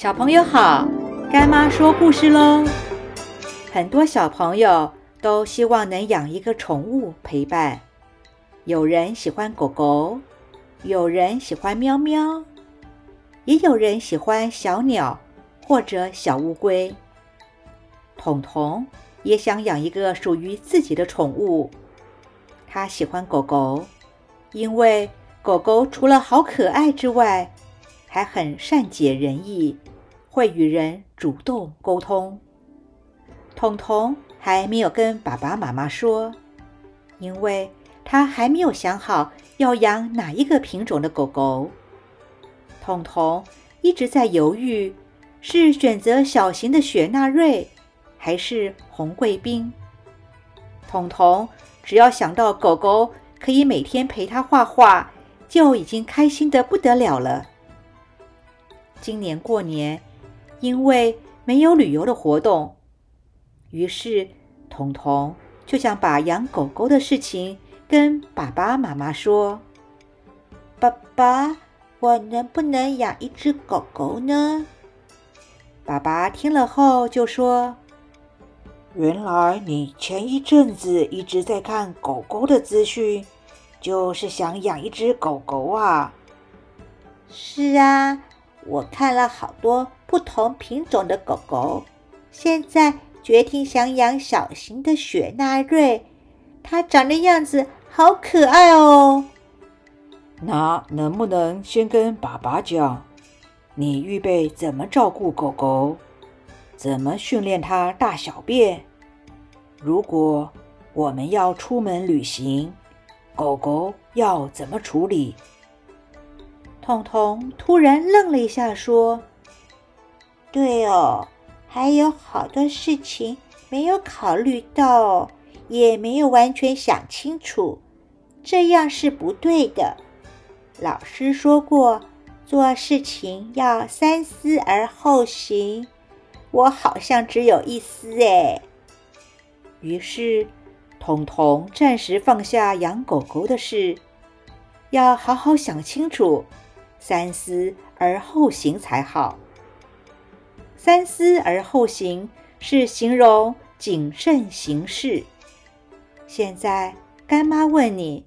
小朋友好，干妈说故事喽。很多小朋友都希望能养一个宠物陪伴，有人喜欢狗狗，有人喜欢喵喵，也有人喜欢小鸟或者小乌龟。彤彤也想养一个属于自己的宠物，他喜欢狗狗，因为狗狗除了好可爱之外，还很善解人意，会与人主动沟通。彤彤还没有跟爸爸妈妈说，因为他还没有想好要养哪一个品种的狗狗。彤彤一直在犹豫，是选择小型的雪纳瑞，还是红贵宾。彤彤只要想到狗狗可以每天陪他画画，就已经开心的不得了了。今年过年，因为没有旅游的活动，于是彤彤就想把养狗狗的事情跟爸爸妈妈说。爸爸，我能不能养一只狗狗呢？爸爸听了后就说：“原来你前一阵子一直在看狗狗的资讯，就是想养一只狗狗啊？”“是啊。”我看了好多不同品种的狗狗，现在决定想养小型的雪纳瑞。它长的样子好可爱哦。那能不能先跟爸爸讲，你预备怎么照顾狗狗，怎么训练它大小便？如果我们要出门旅行，狗狗要怎么处理？彤彤突然愣了一下，说：“对哦，还有好多事情没有考虑到，也没有完全想清楚，这样是不对的。老师说过，做事情要三思而后行。我好像只有一思哎。”于是，彤彤暂时放下养狗狗的事，要好好想清楚。三思而后行才好。三思而后行是形容谨慎行事。现在干妈问你，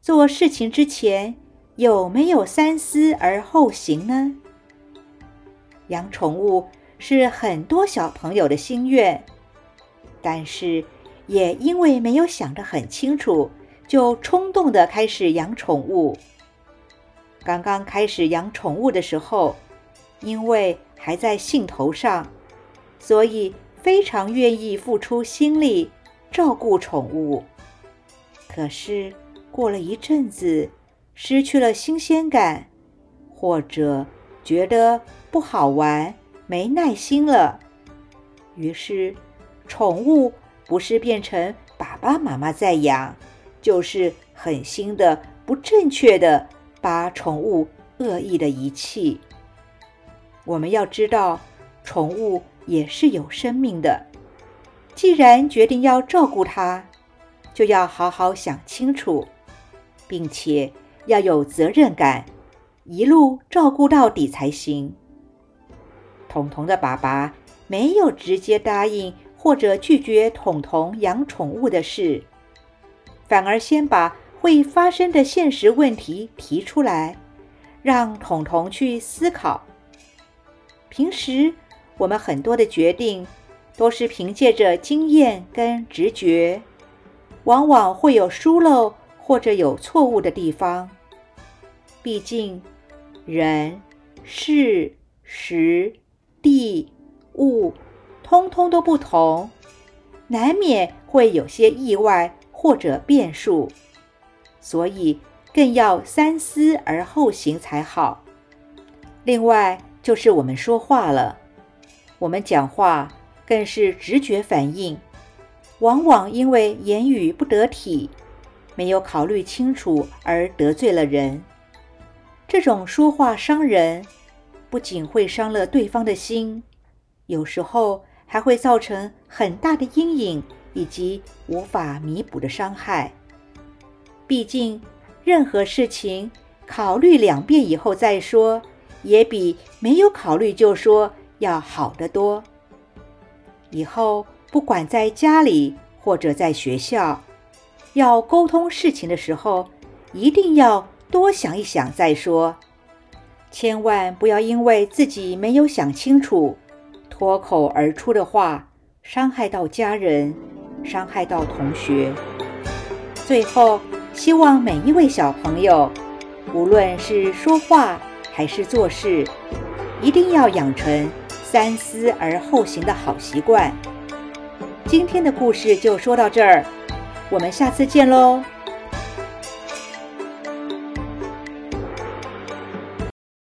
做事情之前有没有三思而后行呢？养宠物是很多小朋友的心愿，但是也因为没有想得很清楚，就冲动的开始养宠物。刚刚开始养宠物的时候，因为还在兴头上，所以非常愿意付出心力照顾宠物。可是过了一阵子，失去了新鲜感，或者觉得不好玩、没耐心了，于是宠物不是变成爸爸妈妈在养，就是狠心的、不正确的。把宠物恶意的遗弃。我们要知道，宠物也是有生命的。既然决定要照顾它，就要好好想清楚，并且要有责任感，一路照顾到底才行。彤彤的爸爸没有直接答应或者拒绝彤彤养宠物的事，反而先把。会发生的现实问题提出来，让彤彤去思考。平时我们很多的决定都是凭借着经验跟直觉，往往会有疏漏或者有错误的地方。毕竟人、事、时、地、物，通通都不同，难免会有些意外或者变数。所以更要三思而后行才好。另外就是我们说话了，我们讲话更是直觉反应，往往因为言语不得体，没有考虑清楚而得罪了人。这种说话伤人，不仅会伤了对方的心，有时候还会造成很大的阴影以及无法弥补的伤害。毕竟，任何事情考虑两遍以后再说，也比没有考虑就说要好得多。以后不管在家里或者在学校，要沟通事情的时候，一定要多想一想再说，千万不要因为自己没有想清楚，脱口而出的话伤害到家人，伤害到同学。最后，希望每一位小朋友，无论是说话还是做事，一定要养成三思而后行的好习惯。今天的故事就说到这儿，我们下次见喽。